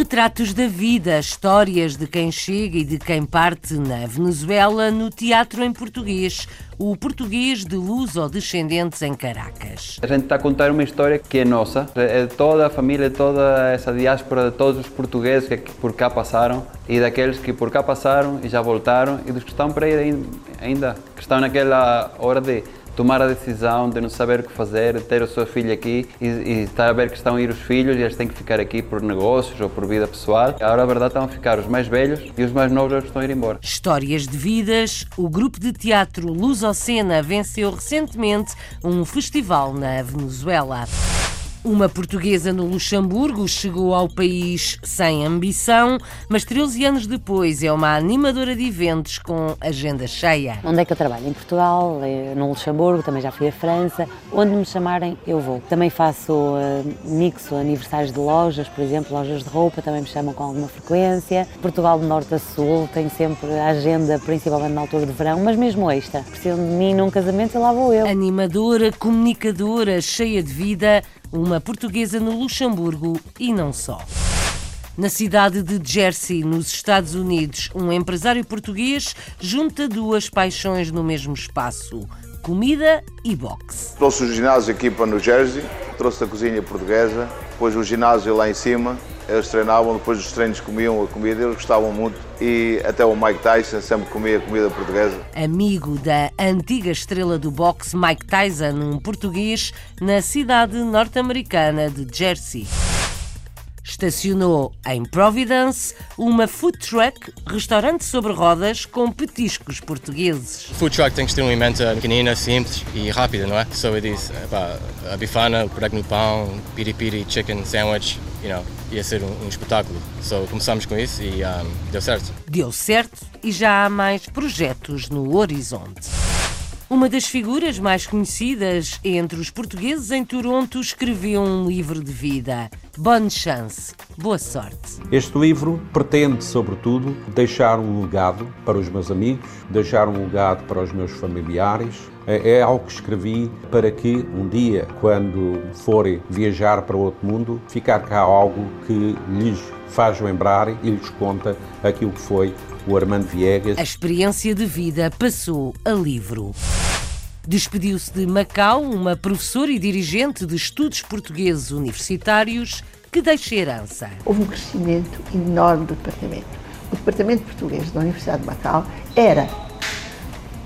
Retratos da vida, histórias de quem chega e de quem parte na Venezuela no teatro em português, o português de luz ou descendentes em Caracas. A gente está a contar uma história que é nossa, é toda a família, toda essa diáspora de todos os portugueses que por cá passaram e daqueles que por cá passaram e já voltaram e dos que estão para ir ain- ainda, que estão naquela hora de tomar a decisão de não saber o que fazer, ter o seu filho aqui e, e estar a ver que estão a ir os filhos e eles têm que ficar aqui por negócios ou por vida pessoal. Agora a verdade estão a ficar os mais velhos e os mais novos estão a ir embora. Histórias de vidas, o grupo de teatro Lusocena venceu recentemente um festival na Venezuela. Uma portuguesa no Luxemburgo chegou ao país sem ambição, mas 13 anos depois é uma animadora de eventos com agenda cheia. Onde é que eu trabalho? Em Portugal, eh, no Luxemburgo, também já fui à França. Onde me chamarem, eu vou. Também faço uh, mixo aniversários de lojas, por exemplo, lojas de roupa, também me chamam com alguma frequência. Portugal de norte a sul, tenho sempre a agenda, principalmente na altura de verão, mas mesmo extra. Precisam de mim num casamento e lá vou eu. Animadora, comunicadora, cheia de vida, uma portuguesa no Luxemburgo e não só. Na cidade de Jersey, nos Estados Unidos, um empresário português junta duas paixões no mesmo espaço: comida e boxe. Trouxe o ginásio aqui para New Jersey, trouxe a cozinha portuguesa, depois o ginásio lá em cima, eles treinavam, depois dos treinos comiam a comida, eles gostavam muito e até o Mike Tyson sempre comia comida portuguesa. Amigo da antiga estrela do boxe Mike Tyson, um português, na cidade norte-americana de Jersey. Estacionou em Providence uma food truck, restaurante sobre rodas com petiscos portugueses. Food truck tem que ter um alimento pequenino, simples e rápido, não é? So it is pá, a bifana, o prego no pão, piri-piri, chicken sandwich, you know, ia ser um, um espetáculo. So começamos com isso e um, deu certo. Deu certo e já há mais projetos no horizonte. Uma das figuras mais conhecidas entre os portugueses em Toronto escreveu um livro de vida. Bonne chance, boa sorte. Este livro pretende, sobretudo, deixar um legado para os meus amigos, deixar um legado para os meus familiares. É é algo que escrevi para que um dia, quando forem viajar para outro mundo, ficar cá algo que lhes faz lembrar e lhes conta aquilo que foi o Armando Viegas. A experiência de vida passou a livro. Despediu-se de Macau uma professora e dirigente de estudos portugueses universitários que deixa herança. Houve um crescimento enorme do departamento. O departamento português da Universidade de Macau era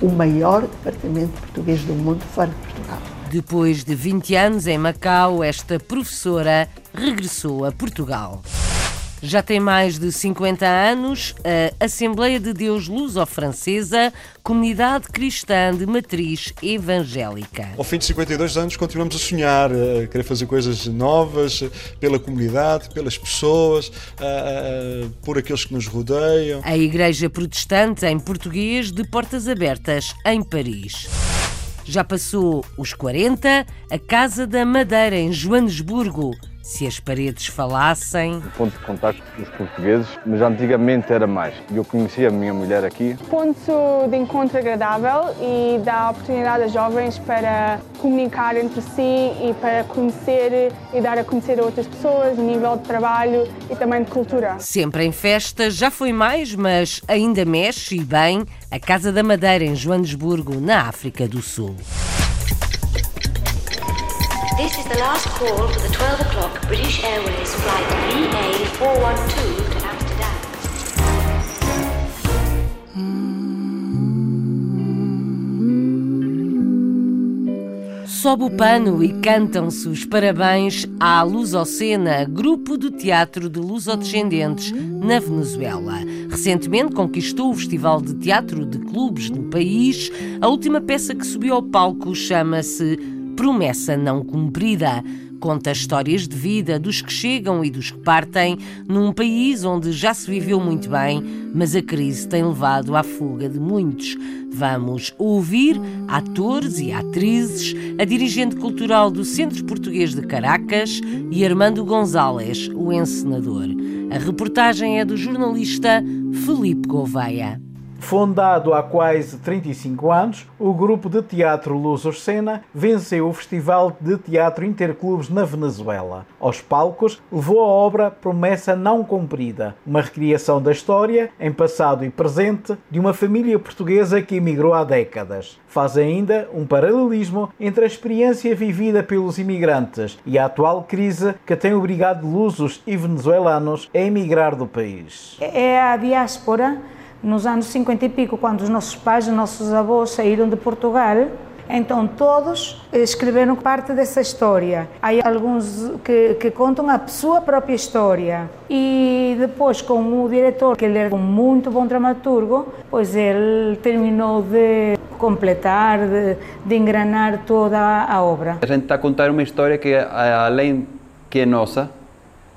o maior departamento português do mundo fora de Portugal. Depois de 20 anos em Macau, esta professora regressou a Portugal. Já tem mais de 50 anos, a Assembleia de Deus Luso-Francesa, comunidade cristã de matriz evangélica. Ao fim de 52 anos, continuamos a sonhar, a querer fazer coisas novas pela comunidade, pelas pessoas, a- a- por aqueles que nos rodeiam. A Igreja Protestante em português de portas abertas em Paris. Já passou os 40, a Casa da Madeira em Joanesburgo. Se as paredes falassem, ponto de contacto dos portugueses, mas antigamente era mais. Eu conheci a minha mulher aqui. ponto de encontro agradável e dá oportunidade a jovens para comunicar entre si e para conhecer e dar a conhecer a outras pessoas nível de trabalho e também de cultura. sempre em festa, já foi mais, mas ainda mexe e bem a Casa da Madeira em Joanesburgo, na África do Sul. This is the last call for the 12 o'clock British Airways flight VA412 to Amsterdam. Sobe o pano e cantam-se os parabéns à Lusocena, grupo do teatro de lusodescendentes na Venezuela. Recentemente conquistou o Festival de Teatro de Clubes no país. A última peça que subiu ao palco chama-se Promessa Não Cumprida. Conta histórias de vida dos que chegam e dos que partem num país onde já se viveu muito bem, mas a crise tem levado à fuga de muitos. Vamos ouvir atores e atrizes, a dirigente cultural do Centro Português de Caracas e Armando Gonzalez, o encenador. A reportagem é do jornalista Felipe Gouveia. Fundado há quase 35 anos, o grupo de teatro Luz Orsena venceu o Festival de Teatro Interclubes na Venezuela. Aos palcos, levou a obra Promessa Não Cumprida, uma recriação da história, em passado e presente, de uma família portuguesa que emigrou há décadas. Faz ainda um paralelismo entre a experiência vivida pelos imigrantes e a atual crise que tem obrigado lusos e venezuelanos a emigrar do país. É a diáspora nos anos 50 e pico, quando os nossos pais, os nossos avós saíram de Portugal, então todos escreveram parte dessa história. Há alguns que, que, contam a sua própria história. E depois com o diretor, que ele era um muito bom dramaturgo, pois ele terminou de completar, de, de engranar toda a obra. A gente está a contar uma história que além que é nossa,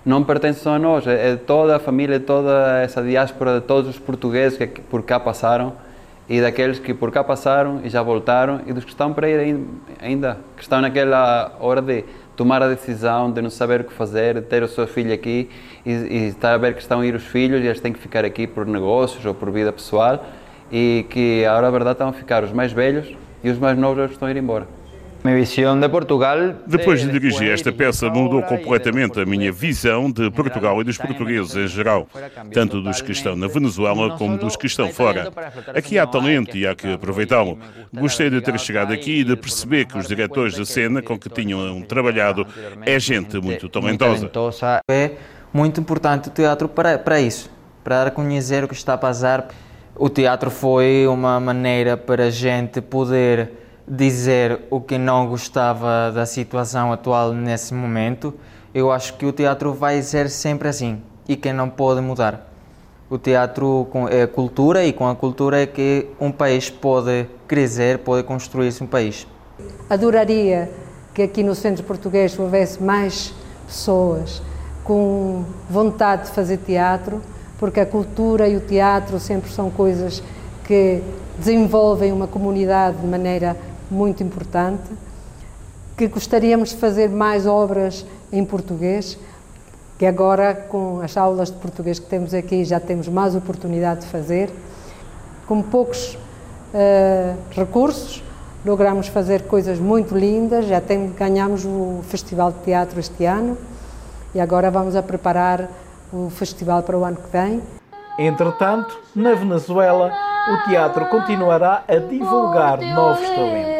não pertence só a nós, é toda a família, toda essa diáspora de todos os portugueses que por cá passaram e daqueles que por cá passaram e já voltaram e dos que estão para ir ainda, que estão naquela hora de tomar a decisão de não saber o que fazer, de ter o seu filho aqui e, e estar a ver que estão a ir os filhos e eles têm que ficar aqui por negócios ou por vida pessoal e que a verdade estão a ficar os mais velhos e os mais novos estão a ir embora. Depois de dirigir esta peça, mudou completamente a minha visão de Portugal e dos portugueses em geral, tanto dos que estão na Venezuela como dos que estão fora. Aqui há talento e há que aproveitá-lo. Gostei de ter chegado aqui e de perceber que os diretores de cena com que tinham trabalhado é gente muito talentosa. É muito importante o teatro para, para isso, para conhecer o que está a passar. O teatro foi uma maneira para a gente poder dizer o que não gostava da situação atual nesse momento, eu acho que o teatro vai ser sempre assim e que não pode mudar. O teatro é cultura e com a cultura é que um país pode crescer, pode construir-se um país. Adoraria que aqui no Centro Português houvesse mais pessoas com vontade de fazer teatro, porque a cultura e o teatro sempre são coisas que desenvolvem uma comunidade de maneira muito importante, que gostaríamos de fazer mais obras em português, que agora com as aulas de português que temos aqui já temos mais oportunidade de fazer. Com poucos uh, recursos, logramos fazer coisas muito lindas, já tem, ganhamos o Festival de Teatro este ano e agora vamos a preparar o festival para o ano que vem. Entretanto, na Venezuela, o teatro continuará a divulgar novos talentos.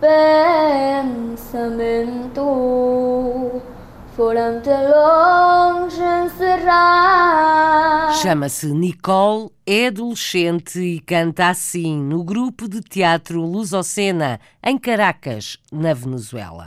Pensamento foram longe encerrar. Chama-se Nicole, é adolescente e canta assim no grupo de teatro Lusocena, em Caracas, na Venezuela.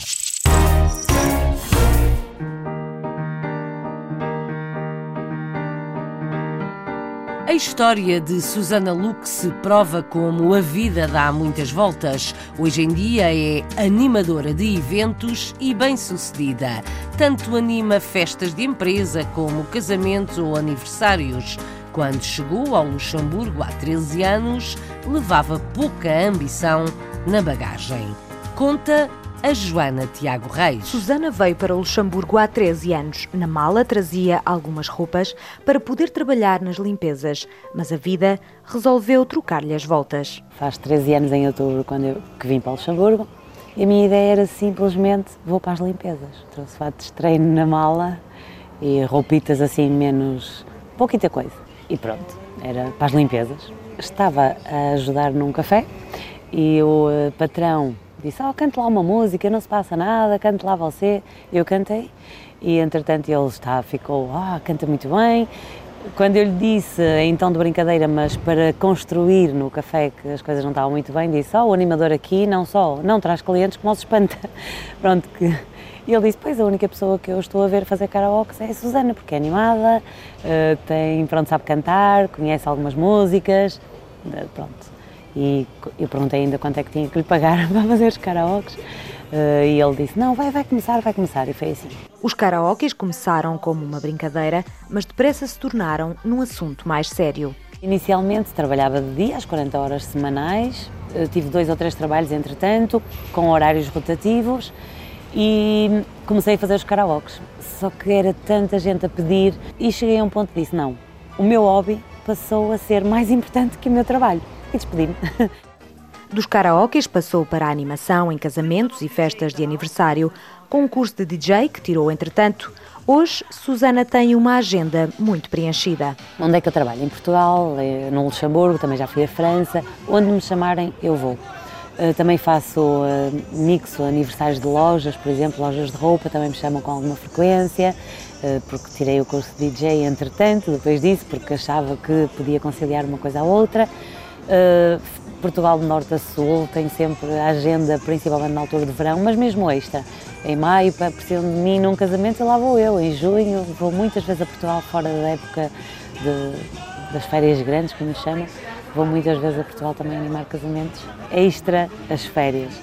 A história de Susana Lux prova como a vida dá muitas voltas. Hoje em dia é animadora de eventos e bem-sucedida. Tanto anima festas de empresa como casamentos ou aniversários. Quando chegou ao Luxemburgo há 13 anos, levava pouca ambição na bagagem. Conta a Joana Tiago Reis. Susana veio para o Luxemburgo há 13 anos. Na mala trazia algumas roupas para poder trabalhar nas limpezas, mas a vida resolveu trocar-lhe as voltas. Faz 13 anos em outubro quando eu que vim para o Luxemburgo e a minha ideia era simplesmente vou para as limpezas. Trouxe fatos de treino na mala e roupitas assim menos pouquita coisa. E pronto, era para as limpezas. Estava a ajudar num café e o eh, patrão disse, oh, cante lá uma música, não se passa nada, cante lá você. Eu cantei e, entretanto, ele está, ficou, ah, oh, canta muito bem. Quando eu lhe disse, em tom de brincadeira, mas para construir no café que as coisas não estavam muito bem, disse, oh, o animador aqui não só não traz clientes como os espanta. Pronto, que... E ele disse, pois, a única pessoa que eu estou a ver fazer karaoke é a Susana, porque é animada, eh, tem, pronto, sabe cantar, conhece algumas músicas, eh, pronto e eu perguntei ainda quanto é que tinha que lhe pagar para fazer os karaokes, Uh, e ele disse: Não, vai, vai começar, vai começar. E foi assim. Os karaokes começaram como uma brincadeira, mas depressa se tornaram num assunto mais sério. Inicialmente trabalhava de dia, às 40 horas semanais. Eu tive dois ou três trabalhos, entretanto, com horários rotativos e comecei a fazer os karaokes. Só que era tanta gente a pedir e cheguei a um ponto que disse: Não, o meu hobby passou a ser mais importante que o meu trabalho. E despedi-me. Dos karaokes passou para a animação em casamentos e festas de aniversário, com um curso de DJ que tirou entretanto. Hoje, Susana tem uma agenda muito preenchida. Onde é que eu trabalho? Em Portugal, eh, no Luxemburgo, também já fui à França. Onde me chamarem, eu vou. Eh, também faço eh, mixo aniversários de lojas, por exemplo, lojas de roupa, também me chamam com alguma frequência, porque tirei o curso de DJ entretanto, depois disso, porque achava que podia conciliar uma coisa à outra. Portugal de norte a sul tem sempre a agenda, principalmente na altura de verão, mas mesmo extra. Em maio, precisam de mim num casamento lá vou eu. Em junho, vou muitas vezes a Portugal fora da época de, das férias grandes, como chamam. Vou muitas vezes a Portugal também animar casamentos extra as férias.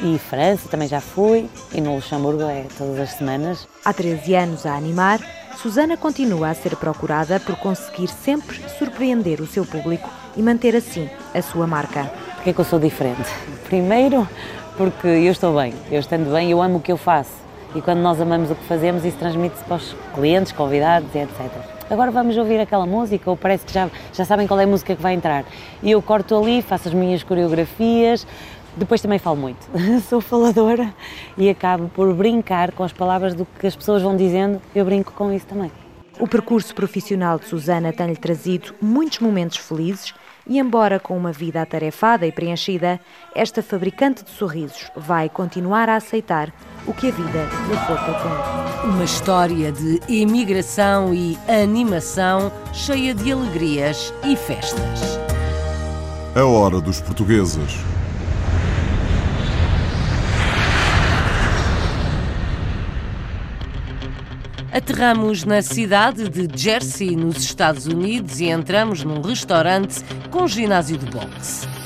E França também já fui, e no Luxemburgo é todas as semanas. Há 13 anos a animar, Susana continua a ser procurada por conseguir sempre surpreender o seu público e manter assim a sua marca. Porquê é que eu sou diferente? Primeiro, porque eu estou bem, eu estando bem, eu amo o que eu faço. E quando nós amamos o que fazemos, isso transmite-se para os clientes, convidados e etc. Agora vamos ouvir aquela música, ou parece que já, já sabem qual é a música que vai entrar. E eu corto ali, faço as minhas coreografias, depois também falo muito, sou faladora e acabo por brincar com as palavras do que as pessoas vão dizendo, eu brinco com isso também. O percurso profissional de Susana tem-lhe trazido muitos momentos felizes e, embora com uma vida atarefada e preenchida, esta fabricante de sorrisos vai continuar a aceitar o que a vida lhe for propondo. Uma história de imigração e animação cheia de alegrias e festas. A hora dos portugueses. Aterramos na cidade de Jersey, nos Estados Unidos, e entramos num restaurante com ginásio de boxe.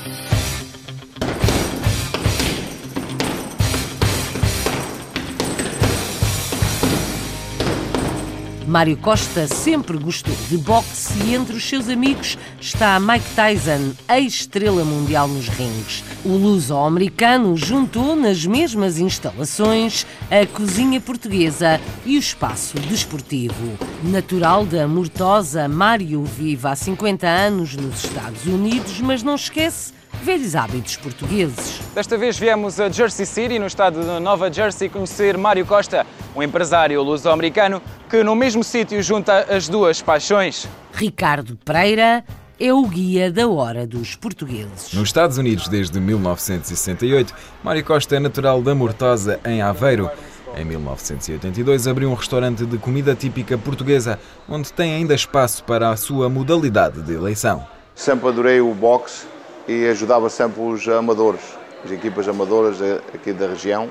Mário Costa sempre gostou de boxe e entre os seus amigos está Mike Tyson, ex-estrela mundial nos rings. O luso-americano juntou nas mesmas instalações a cozinha portuguesa e o espaço desportivo. Natural da Mortosa, Mário vive há 50 anos nos Estados Unidos, mas não esquece velhos hábitos portugueses. Desta vez viemos a Jersey City, no estado de Nova Jersey, conhecer Mário Costa, um empresário luso-americano que no mesmo sítio junta as duas paixões. Ricardo Pereira é o guia da hora dos portugueses. Nos Estados Unidos desde 1968, Mário Costa é natural da Mortosa, em Aveiro. Em 1982 abriu um restaurante de comida típica portuguesa, onde tem ainda espaço para a sua modalidade de eleição. Sempre adorei o boxe e ajudava sempre os amadores, as equipas amadoras aqui da região.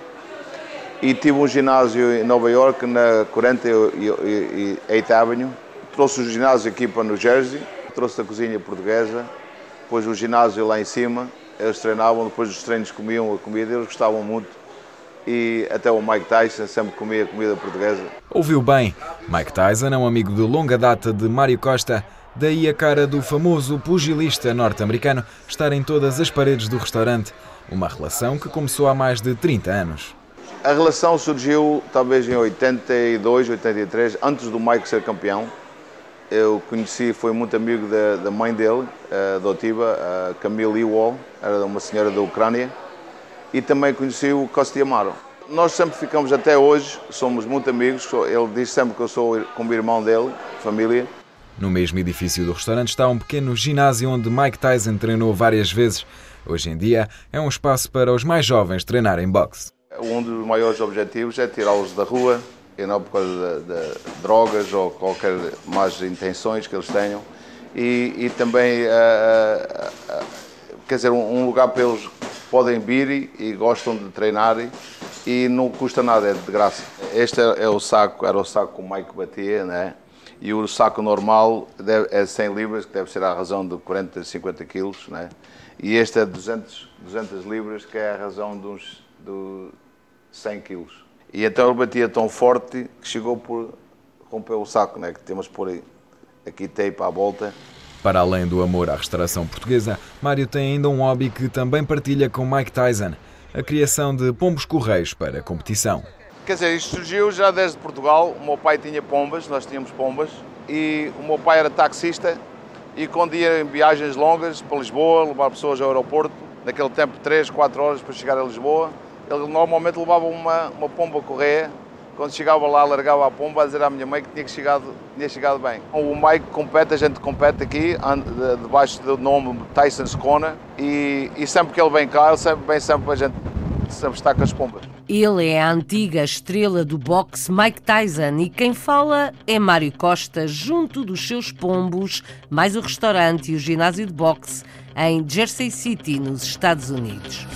E tive um ginásio em Nova York, na 40 e 8 Avenue. Trouxe o ginásio aqui para New Jersey, trouxe a cozinha portuguesa, depois o ginásio lá em cima. Eles treinavam, depois dos treinos comiam a comida, eles gostavam muito e até o Mike Tyson sempre comia comida portuguesa. Ouviu bem, Mike Tyson é um amigo de longa data de Mário Costa Daí a cara do famoso pugilista norte-americano estar em todas as paredes do restaurante. Uma relação que começou há mais de 30 anos. A relação surgiu talvez em 82, 83, antes do Mike ser campeão. Eu conheci, foi muito amigo da, da mãe dele, adotiva, a Camille Ewall, era uma senhora da Ucrânia, e também conheci o Costi Amaro. Nós sempre ficamos até hoje, somos muito amigos, ele diz sempre que eu sou como irmão dele, família. No mesmo edifício do restaurante está um pequeno ginásio onde Mike Tyson treinou várias vezes. Hoje em dia é um espaço para os mais jovens treinarem boxe. Um dos maiores objetivos é tirá-los da rua, e não por causa de, de, drogas ou qualquer más intenções que eles tenham. E, e também, uh, uh, quer dizer, um, um, lugar para eles podem vir e, e gostam de treinar e não custa nada, é de graça. Este é, é o saco, era o saco que o Mike batia, né? E o saco normal deve, é 100 libras, que deve ser à razão de 40, 50 quilos, né? e este é 200, 200 libras, que é a razão de uns, do 100 quilos. E então ele batia tão forte que chegou por romper o saco, né? que temos por aí, aqui tape à volta. Para além do amor à restauração portuguesa, Mário tem ainda um hobby que também partilha com Mike Tyson, a criação de pombos correios para competição. Quer dizer, isto surgiu já desde Portugal. O meu pai tinha pombas, nós tínhamos pombas, e o meu pai era taxista e quando ia em viagens longas para Lisboa, levar pessoas ao aeroporto, naquele tempo 3, 4 horas para chegar a Lisboa, ele normalmente levava uma, uma pomba correia. Quando chegava lá, largava a pomba a dizer à minha mãe que tinha chegado, tinha chegado bem. O Mike compete, a gente compete aqui, debaixo do nome Tyson's Corner, e, e sempre que ele vem cá, ele sempre vem sempre a gente sempre está com as pombas. Ele é a antiga estrela do boxe Mike Tyson e quem fala é Mário Costa, junto dos seus pombos, mais o restaurante e o ginásio de boxe em Jersey City, nos Estados Unidos.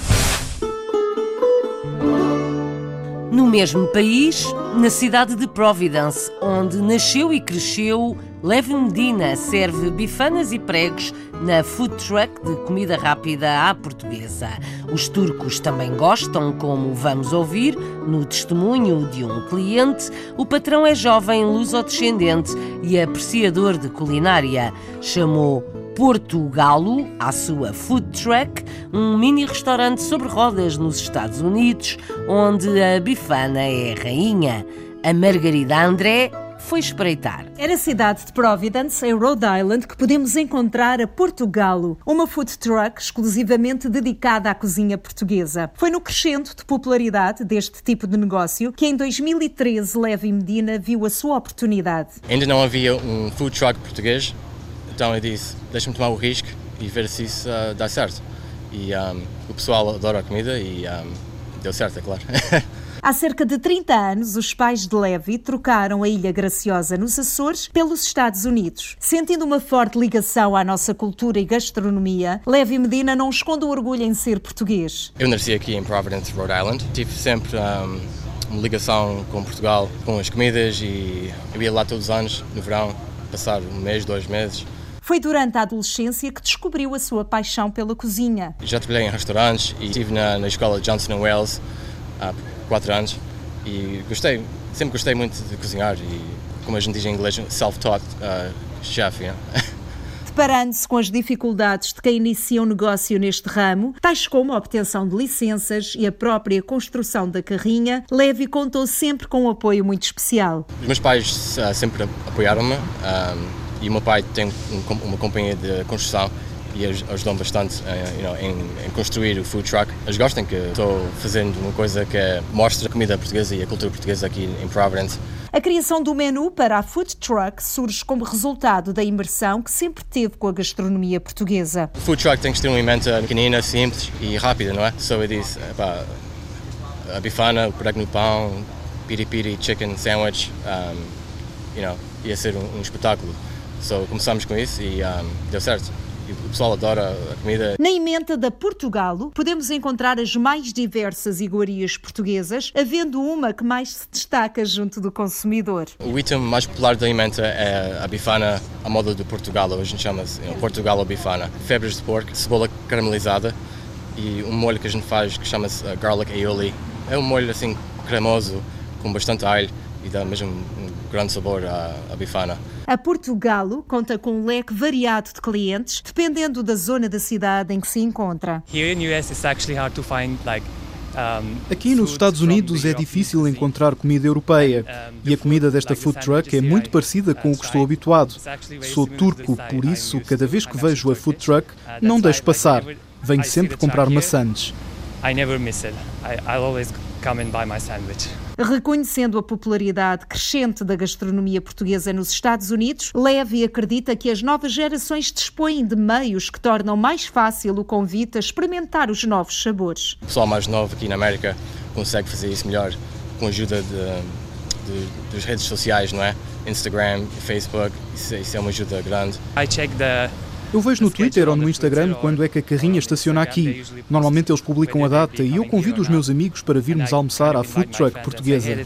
No mesmo país, na cidade de Providence, onde nasceu e cresceu, Levi Medina serve bifanas e pregos na food truck de comida rápida à portuguesa. Os turcos também gostam, como vamos ouvir no testemunho de um cliente. O patrão é jovem luso-descendente e apreciador de culinária. Chamou Porto Galo, à sua food truck, um mini restaurante sobre rodas nos Estados Unidos, onde a bifana é rainha. A Margarida André foi espreitar. É na cidade de Providence, em Rhode Island, que podemos encontrar a Portugalo, uma food truck exclusivamente dedicada à cozinha portuguesa. Foi no crescendo de popularidade deste tipo de negócio que em 2013 Levi Medina viu a sua oportunidade. Ainda não havia um food truck português então eu disse, deixa-me tomar o risco e ver se isso uh, dá certo. E um, o pessoal adora a comida e um, deu certo, é claro. Há cerca de 30 anos, os pais de Levi trocaram a Ilha Graciosa nos Açores pelos Estados Unidos. Sentindo uma forte ligação à nossa cultura e gastronomia, Levi Medina não esconde o orgulho em ser português. Eu nasci aqui em Providence, Rhode Island. Tive sempre um, uma ligação com Portugal, com as comidas e eu ia lá todos os anos, no verão, passar um mês, dois meses. Foi durante a adolescência que descobriu a sua paixão pela cozinha. Já trabalhei em restaurantes e estive na, na escola Johnson Wales há quatro anos e gostei, sempre gostei muito de cozinhar e, como a gente diz em inglês, self-taught uh, chef. Know? Deparando-se com as dificuldades de quem inicia um negócio neste ramo, tais como a obtenção de licenças e a própria construção da carrinha, Levi contou sempre com um apoio muito especial. Os meus pais uh, sempre apoiaram-me. Um, e o meu pai tem uma companhia de construção e ajudou bastante uh, you know, em, em, construir o food truck. Eles gostam que estou fazendo uma coisa que mostra a comida portuguesa e a cultura portuguesa aqui em Providence. A criação do menu para a food truck surge como resultado da imersão que sempre teve com a gastronomia portuguesa. O food truck tem que ter uma emenda pequenina, simples e rápida, não é? Só eu disse, epá, a bifana, o prego no pão, piri-piri chicken sandwich, um, you know, ia ser um, um espetáculo. So, começámos com isso e um, deu certo. E o pessoal adora a comida. Na emenda da Portugalo, podemos encontrar as mais diversas iguarias portuguesas, havendo uma que mais se destaca junto do consumidor. O item mais popular da emenda é a bifana a moda do Portugalo, a gente chama-se Portugalo bifana. Febres de porco, cebola caramelizada e um molho que a gente faz que chama-se uh, garlic aioli. É um molho assim cremoso, com bastante alho e dá mesmo grande sabor à, à bifana. A Portugalo conta com um leque variado de clientes, dependendo da zona da cidade em que se encontra. Aqui nos Estados Unidos é difícil encontrar comida europeia e a comida desta food truck é muito parecida com o que estou habituado. Sou turco, por isso, cada vez que vejo a food truck, não deixo passar. Venho sempre comprar maçãs. I never miss it. I, I'll always come and buy my sandwich. Reconhecendo a popularidade crescente da gastronomia portuguesa nos Estados Unidos, Levy acredita que as novas gerações dispõem de meios que tornam mais fácil o convite a experimentar os novos sabores. O pessoal mais novo aqui na América consegue fazer isso melhor com a ajuda de, de, das redes sociais, não é? Instagram, Facebook, isso, isso é uma ajuda grande. I check the eu vejo no Twitter ou no Instagram quando é que a carrinha estaciona aqui. Normalmente eles publicam a data e eu convido os meus amigos para virmos almoçar à food truck portuguesa.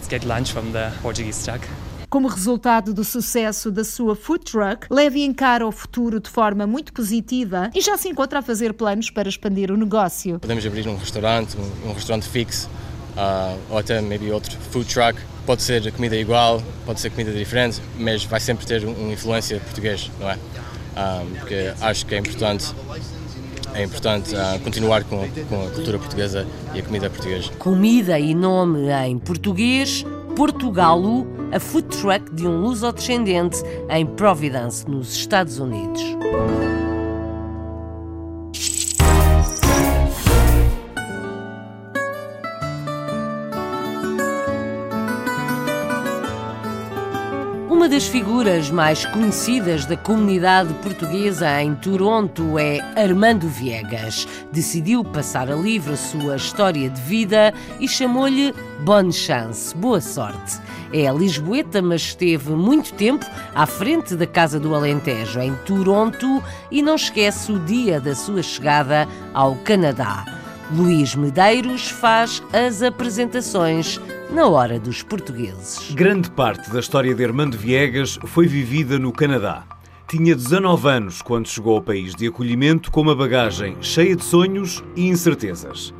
Como resultado do sucesso da sua food truck, Levi encara o futuro de forma muito positiva e já se encontra a fazer planos para expandir o negócio. Podemos abrir um restaurante, um, restaurante fixo uh, ou até maybe outro food truck. Pode ser comida igual, pode ser comida diferente, mas vai sempre ter uma influência portuguesa, não é? Um, porque acho que é importante é importante uh, continuar com, com a cultura portuguesa e a comida portuguesa. Comida e nome em português, Portugalo, a food truck de um luso-descendente em Providence, nos Estados Unidos. Uma das figuras mais conhecidas da comunidade portuguesa em Toronto é Armando Viegas. Decidiu passar a livre a sua história de vida e chamou-lhe Bonne Chance, boa sorte. É lisboeta, mas esteve muito tempo à frente da Casa do Alentejo, em Toronto, e não esquece o dia da sua chegada ao Canadá. Luís Medeiros faz as apresentações na hora dos portugueses. Grande parte da história de Armando Viegas foi vivida no Canadá. Tinha 19 anos quando chegou ao país de acolhimento com uma bagagem cheia de sonhos e incertezas.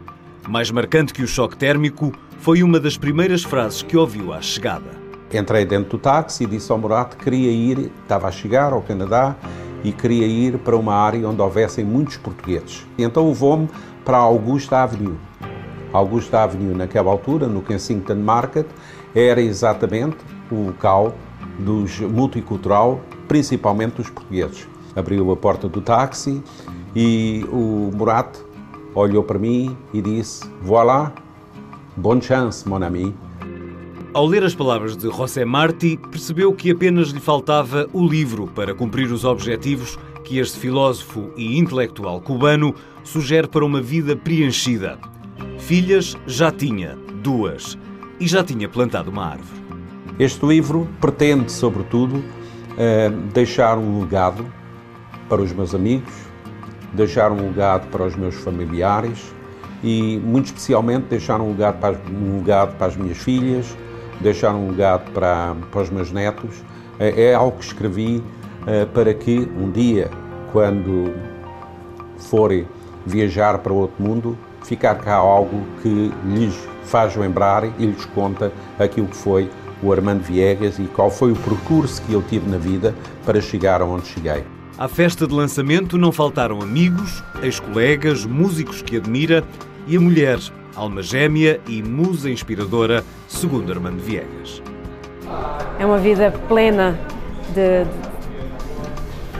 Mais marcante que o choque térmico foi uma das primeiras frases que ouviu à chegada. Entrei dentro do táxi e disse ao Morato que queria ir, estava a chegar ao Canadá e queria ir para uma área onde houvessem muitos portugueses. Então levou-me para Augusta Avenue. Augusta Avenue, naquela altura, no Kensington Market, era exatamente o local dos multicultural, principalmente dos portugueses. Abriu a porta do táxi e o Murat olhou para mim e disse: Voilà, bonne chance, mon ami. Ao ler as palavras de José Martí, percebeu que apenas lhe faltava o livro para cumprir os objetivos que este filósofo e intelectual cubano sugere para uma vida preenchida. Filhas já tinha, duas, e já tinha plantado uma árvore. Este livro pretende, sobretudo, eh, deixar um legado para os meus amigos, deixar um legado para os meus familiares e, muito especialmente, deixar um legado para as, um legado para as minhas filhas, deixar um legado para, para os meus netos. É, é algo que escrevi eh, para que um dia, quando forem viajar para outro mundo, ficar cá algo que lhes faz lembrar e lhes conta aquilo que foi o Armando Viegas e qual foi o percurso que eu tive na vida para chegar aonde cheguei. À festa de lançamento não faltaram amigos, ex-colegas, músicos que admira e a mulher, alma gêmea e musa inspiradora, segundo Armando Viegas. É uma vida plena de,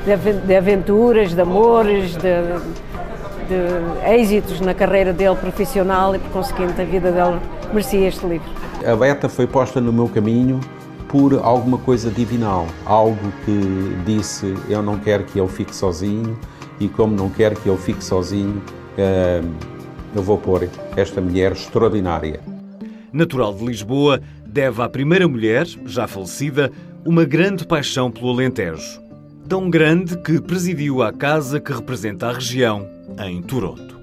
de, de aventuras, de amores, de, de êxitos na carreira dele profissional e, por conseguinte, a vida dele merecia este livro. A Beta foi posta no meu caminho por alguma coisa divinal, algo que disse eu não quero que ele fique sozinho e como não quero que ele fique sozinho, eu vou pôr esta mulher extraordinária. Natural de Lisboa, deve à primeira mulher, já falecida, uma grande paixão pelo Alentejo. Tão grande que presidiu a casa que representa a região em Toronto.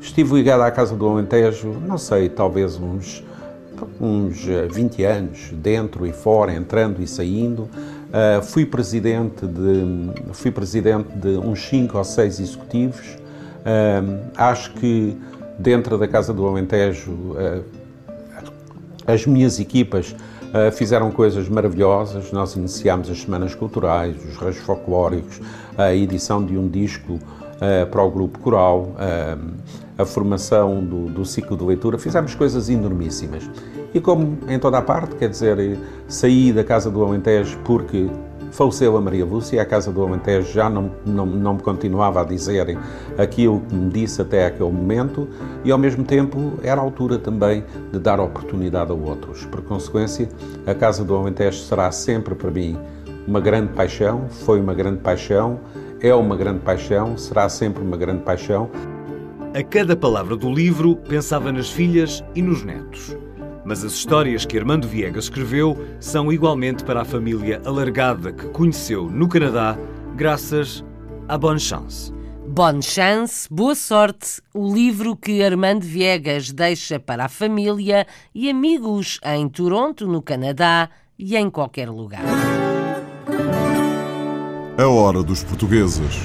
Estive ligado à Casa do Alentejo, não sei, talvez uns, uns 20 eh, anos, dentro e fora, entrando e saindo. Uh, fui, presidente de, fui presidente de uns 5 ou 6 executivos. Uh, acho que dentro da Casa do Alentejo uh, as minhas equipas fizeram coisas maravilhosas. Nós iniciámos as Semanas Culturais, os Reis Folclóricos, a edição de um disco uh, para o grupo coral, uh, a formação do, do, ciclo de leitura, fizemos coisas enormíssimas. E como em toda a parte, quer dizer, saí da Casa do Alentejo porque faleceu a Maria Lúcia, a Casa do Alentejo já não, não, não me continuava a dizer aquilo que me disse até aquele momento e, ao mesmo tempo, era a altura também de dar oportunidade a outros. Por consequência, a Casa do Alentejo será sempre para mim uma grande paixão, foi uma grande paixão é uma grande paixão, será sempre uma grande paixão. A cada palavra do livro pensava nas filhas e nos netos. Mas as histórias que Armando Viegas escreveu são igualmente para a família alargada que conheceu no Canadá, graças à Bonne Chance. Bonne Chance, boa sorte, o livro que Armando Viegas deixa para a família e amigos em Toronto, no Canadá e em qualquer lugar. A hora dos portugueses.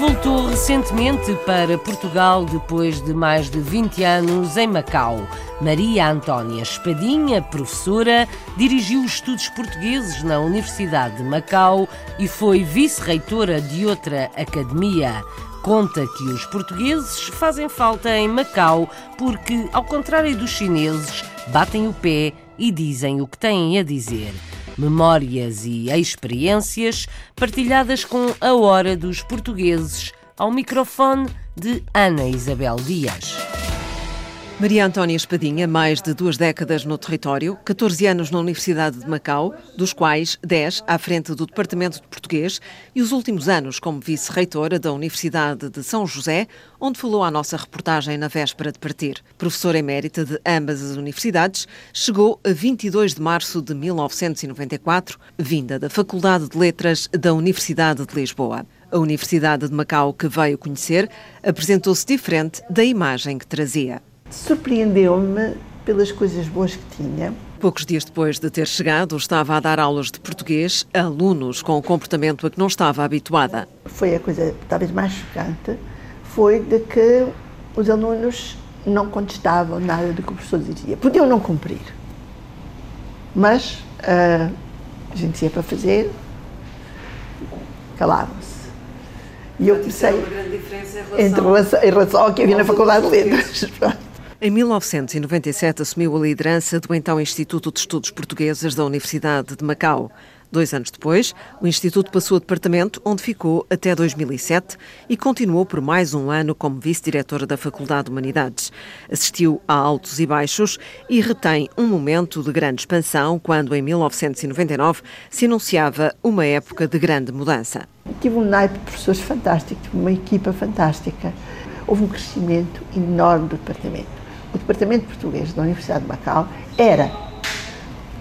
Voltou recentemente para Portugal depois de mais de 20 anos em Macau. Maria Antónia Espadinha, professora, dirigiu estudos portugueses na Universidade de Macau e foi vice-reitora de outra academia. Conta que os portugueses fazem falta em Macau porque, ao contrário dos chineses, batem o pé e dizem o que têm a dizer memórias e experiências partilhadas com a Hora dos Portugueses, ao microfone de Ana Isabel Dias. Maria Antónia Espadinha, mais de duas décadas no território, 14 anos na Universidade de Macau, dos quais 10 à frente do Departamento de Português e os últimos anos como vice-reitora da Universidade de São José, onde falou à nossa reportagem na véspera de partir. Professora emérita de ambas as universidades, chegou a 22 de março de 1994, vinda da Faculdade de Letras da Universidade de Lisboa. A Universidade de Macau, que veio conhecer, apresentou-se diferente da imagem que trazia surpreendeu-me pelas coisas boas que tinha. Poucos dias depois de ter chegado, estava a dar aulas de português a alunos com um comportamento a que não estava habituada. Foi a coisa talvez mais chocante, foi de que os alunos não contestavam nada do que o professor dizia. Podiam não cumprir, mas uh, a gente ia para fazer, calavam-se. E eu comecei. Uma grande diferença em relação, em relação, em relação ao que havia na Faculdade de Letras. Em 1997 assumiu a liderança do então Instituto de Estudos Portugueses da Universidade de Macau. Dois anos depois, o Instituto passou a departamento, onde ficou até 2007 e continuou por mais um ano como vice-diretora da Faculdade de Humanidades. Assistiu a altos e baixos e retém um momento de grande expansão quando, em 1999, se anunciava uma época de grande mudança. Tive um naipe de professores fantástico, uma equipa fantástica. Houve um crescimento enorme do departamento o Departamento Português da Universidade de Macau era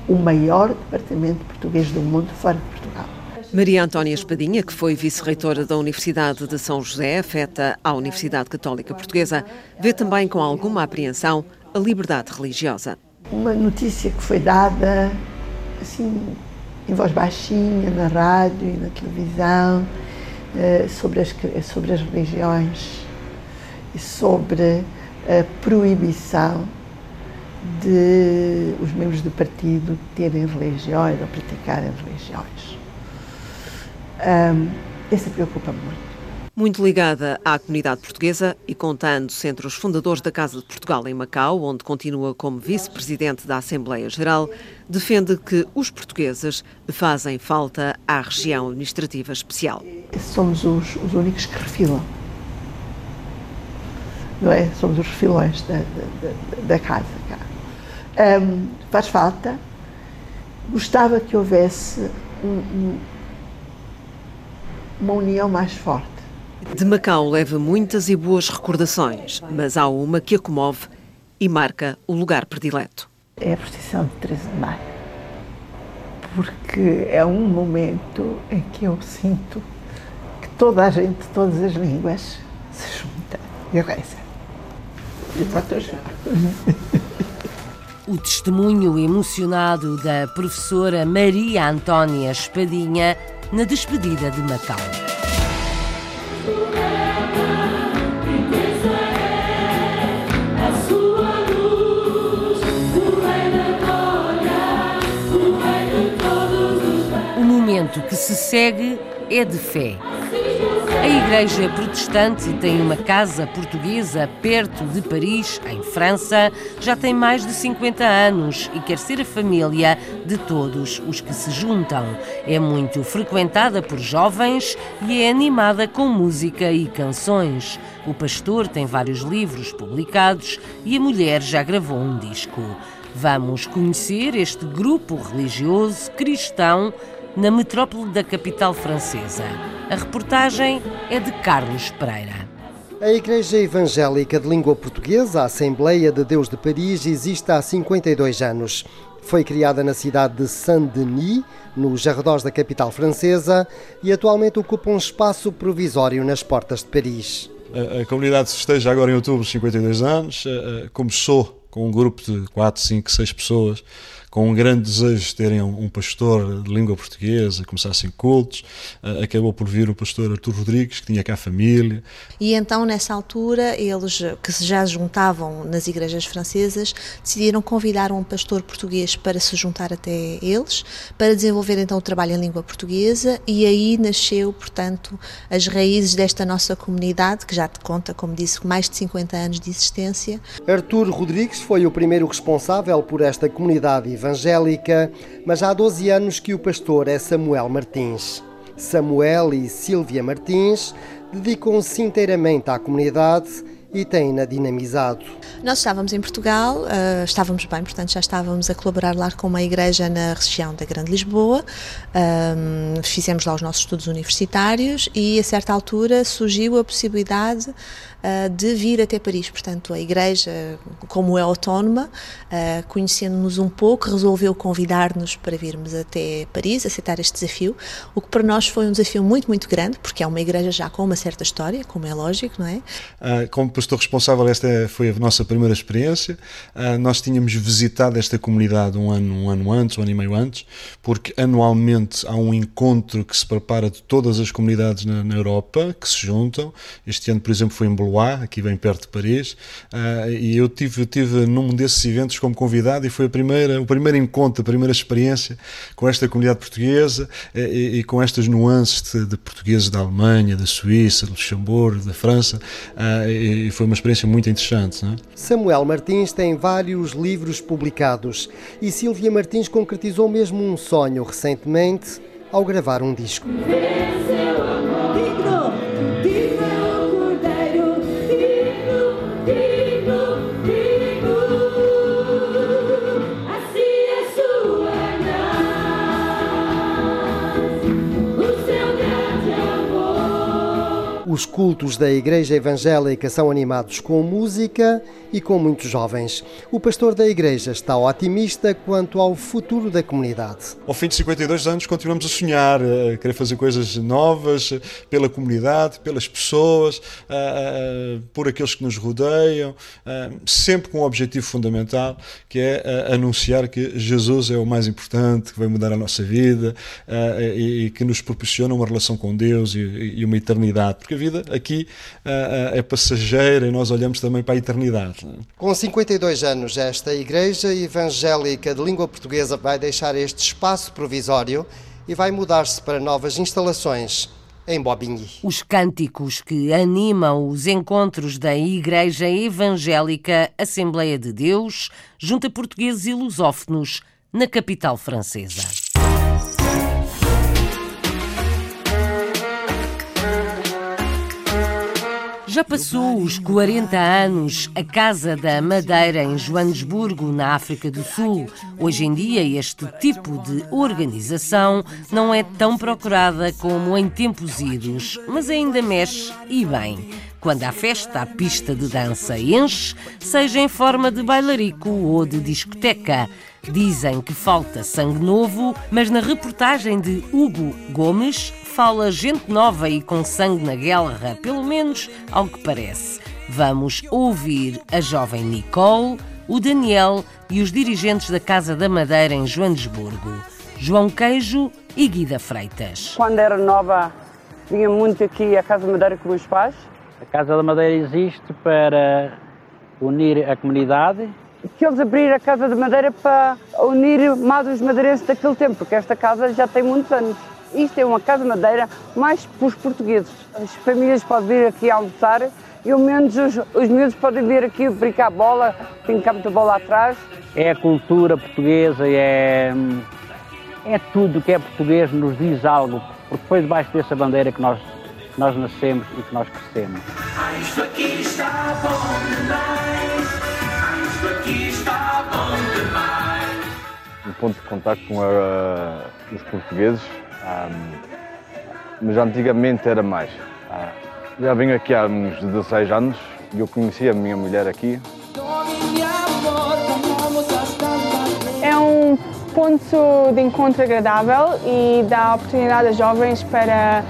o maior departamento português do mundo fora de Portugal. Maria Antónia Espadinha, que foi vice-reitora da Universidade de São José, afeta à Universidade Católica Portuguesa, vê também com alguma apreensão a liberdade religiosa. Uma notícia que foi dada assim em voz baixinha na rádio e na televisão eh, sobre as, sobre as religiões e sobre a proibição de os membros do partido terem religiões ou praticarem religiões. Um, essa preocupa-me muito. Muito ligada à comunidade portuguesa e contando-se entre os fundadores da Casa de Portugal em Macau, onde continua como vice-presidente da Assembleia Geral, defende que os portugueses fazem falta à região administrativa especial. Somos os, os únicos que refilam não é? Somos os filões da, da, da casa cá. Um, faz falta. Gostava que houvesse um, um, uma união mais forte. De Macau leva muitas e boas recordações, mas há uma que a comove e marca o lugar predileto. É a procissão de 13 de maio, porque é um momento em que eu sinto que toda a gente de todas as línguas se junta e reza. O testemunho emocionado da professora Maria Antónia Espadinha na despedida de Macau. O momento que se segue é de fé. A Igreja Protestante tem uma casa portuguesa perto de Paris, em França, já tem mais de 50 anos e quer ser a família de todos os que se juntam. É muito frequentada por jovens e é animada com música e canções. O pastor tem vários livros publicados e a mulher já gravou um disco. Vamos conhecer este grupo religioso cristão na metrópole da capital francesa. A reportagem é de Carlos Pereira. A Igreja Evangélica de Língua Portuguesa, a Assembleia de Deus de Paris, existe há 52 anos. Foi criada na cidade de Saint-Denis, nos arredores da capital francesa, e atualmente ocupa um espaço provisório nas portas de Paris. A, a comunidade festeja agora em outubro 52 anos. Começou com um grupo de 4, 5, 6 pessoas com um grande desejo de terem um, um pastor de língua portuguesa, começassem cultos. Uh, acabou por vir o pastor Artur Rodrigues, que tinha cá a família. E então, nessa altura, eles que já juntavam nas igrejas francesas, decidiram convidar um pastor português para se juntar até eles, para desenvolver então o trabalho em língua portuguesa, e aí nasceu, portanto, as raízes desta nossa comunidade, que já te conta, como disse, mais de 50 anos de existência. Artur Rodrigues foi o primeiro responsável por esta comunidade evangélica, mas há 12 anos que o pastor é Samuel Martins. Samuel e Silvia Martins dedicam-se inteiramente à comunidade e têm-na dinamizado. Nós estávamos em Portugal, uh, estávamos bem, portanto já estávamos a colaborar lá com uma igreja na região da Grande Lisboa, um, fizemos lá os nossos estudos universitários e a certa altura surgiu a possibilidade uh, de vir até Paris. Portanto, a igreja, como é autónoma, uh, conhecendo-nos um pouco, resolveu convidar-nos para virmos até Paris, aceitar este desafio, o que para nós foi um desafio muito, muito grande, porque é uma igreja já com uma certa história, como é lógico, não é? como pastor responsável, esta foi a nossa primeira experiência. nós tínhamos visitado esta comunidade um ano, um ano antes, um ano e meio antes, porque anualmente há um encontro que se prepara de todas as comunidades na, na Europa que se juntam. Este ano, por exemplo, foi em Bologna Aqui bem perto de Paris, uh, e eu tive, tive num desses eventos como convidado e foi a primeira, o primeiro encontro, a primeira experiência com esta comunidade portuguesa eh, e, e com estas nuances de, de, portugueses da Alemanha, da Suíça, do Luxemburgo, da França, uh, e, e, foi uma experiência muito interessante. É? Samuel Martins tem vários livros publicados e Silvia Martins concretizou mesmo um sonho recentemente ao gravar um disco. Cultos da Igreja Evangélica são animados com música e com muitos jovens. O pastor da Igreja está otimista quanto ao futuro da comunidade. Ao fim de 52 anos, continuamos a sonhar, a querer fazer coisas novas pela comunidade, pelas pessoas, por aqueles que nos rodeiam, sempre com um objetivo fundamental que é anunciar que Jesus é o mais importante, que vai mudar a nossa vida e que nos proporciona uma relação com Deus e uma eternidade. Porque vida aqui uh, é passageira e nós olhamos também para a eternidade. Com 52 anos, esta Igreja Evangélica de Língua Portuguesa vai deixar este espaço provisório e vai mudar-se para novas instalações em Bobigny. Os cânticos que animam os encontros da Igreja Evangélica Assembleia de Deus junta portugueses e lusófonos na capital francesa. Já passou os 40 anos a Casa da Madeira em Joanesburgo, na África do Sul. Hoje em dia, este tipo de organização não é tão procurada como em tempos idos, mas ainda mexe e bem. Quando há festa, a pista de dança enche, seja em forma de bailarico ou de discoteca. Dizem que falta sangue novo, mas na reportagem de Hugo Gomes fala gente nova e com sangue na guerra, pelo menos ao que parece. Vamos ouvir a jovem Nicole, o Daniel e os dirigentes da Casa da Madeira em Joanesburgo, João Queijo e Guida Freitas. Quando era nova, vinha muito aqui à Casa da Madeira com os pais. A Casa da Madeira existe para unir a comunidade que eles abriram a Casa de Madeira para unir mais os madeirenses daquele tempo, porque esta casa já tem muitos anos. Isto é uma casa de madeira mais para os portugueses. As famílias podem vir aqui almoçar e ao menos os, os miúdos podem vir aqui brincar bola, tem cá muita bola atrás. É a cultura portuguesa, é, é tudo que é português nos diz algo, porque foi debaixo dessa bandeira que nós, que nós nascemos e que nós crescemos. Isto aqui está bom demais, isto aqui está bom demais. Um ponto de contato com a, os portugueses mas antigamente era mais. Ah, já venho aqui há uns 16 anos e eu conheci a minha mulher aqui. É um ponto de encontro agradável e dá oportunidade a jovens para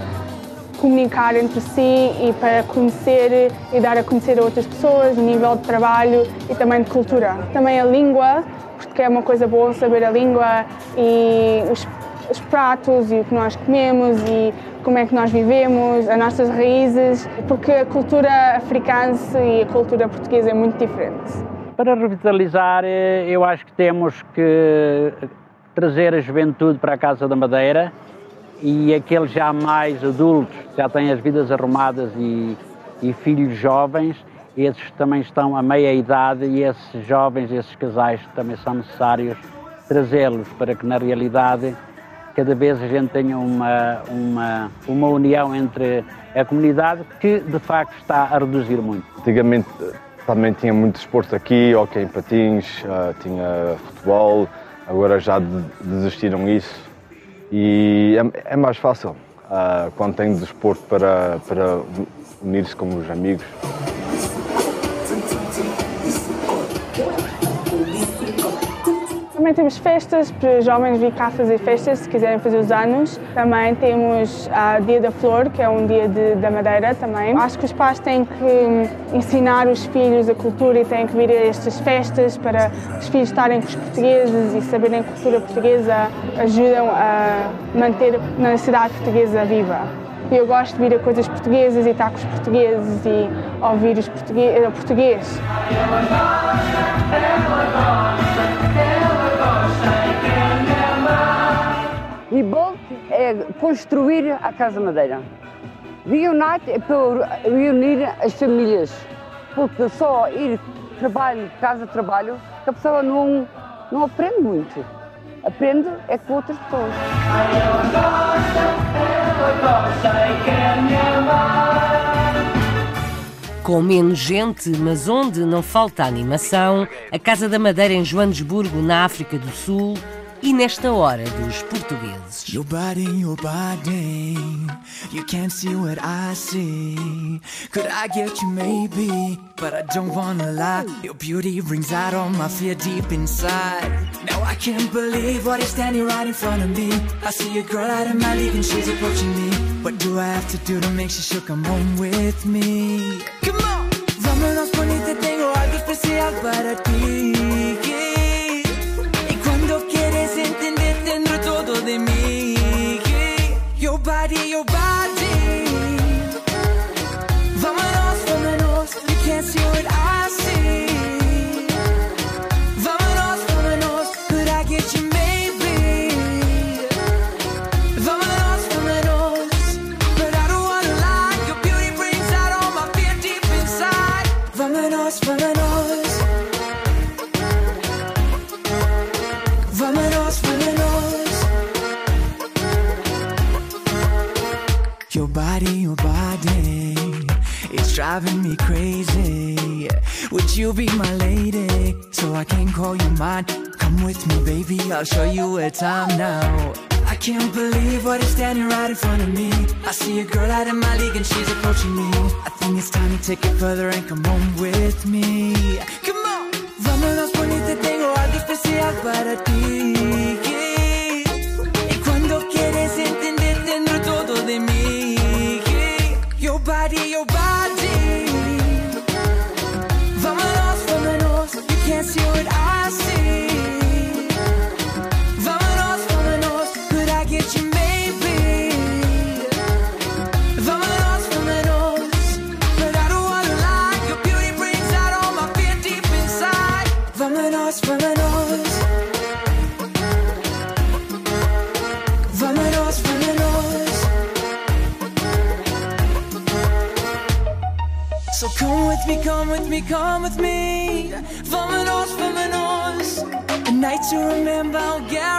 comunicar entre si e para conhecer e dar a conhecer a outras pessoas, a nível de trabalho e também de cultura. Também a língua que é uma coisa boa saber a língua e os, os pratos e o que nós comemos e como é que nós vivemos, as nossas raízes, porque a cultura africana e a cultura portuguesa é muito diferente. Para revitalizar, eh, eu acho que temos que trazer a juventude para a Casa da Madeira e aqueles já mais adultos, já têm as vidas arrumadas e, e filhos jovens, esses também estão a meia idade e esses jovens, esses casais também são necessários trazê-los para que na realidade cada vez a gente tenha uma, uma, uma união entre a comunidade que de facto está a reduzir muito. Antigamente também tinha muito desporto aqui, ok em patins, uh, tinha futebol, agora já desistiram isso e é, é mais fácil uh, quando tem desporto para, para unir-se com os amigos. Também temos festas para os jovens vir cá fazer festas se quiserem fazer os anos. Também temos o uh, Dia da Flor, que é um dia de, da Madeira também. Acho que os pais têm que ensinar os filhos a cultura e têm que vir a estas festas para os filhos estarem com os portugueses e saberem a cultura portuguesa ajudam a manter a cidade portuguesa viva. Eu gosto de vir a coisas portuguesas e estar com os portugueses e ouvir os português. Português. Rebuild é construir a Casa Madeira. Reunite é para reunir as famílias, porque só ir trabalho, casa-trabalho, que a pessoa não, não aprende muito. Aprende é com outras pessoas. Com menos gente, mas onde não falta animação, a Casa da Madeira em Joanesburgo, na África do Sul, e nesta hora dos portugueses. Your body, your body, you can't see what I see. Could I get you maybe, but I don't wanna lie. Your beauty brings out all my fear deep inside. Now I can't believe what is standing right in front of me. I see a girl out of my league and she's approaching me. What do I have to do to make sure she'll come home with me? Come on! Vámonos con este tengo algo especial para ti. Driving me crazy. Would you be my lady so I can call you mine? Come with me, baby, I'll show you a time now. I can't believe what is standing right in front of me. I see a girl out in my league and she's approaching me. I think it's time to take it further and come home with me. To remember, I'll guarantee.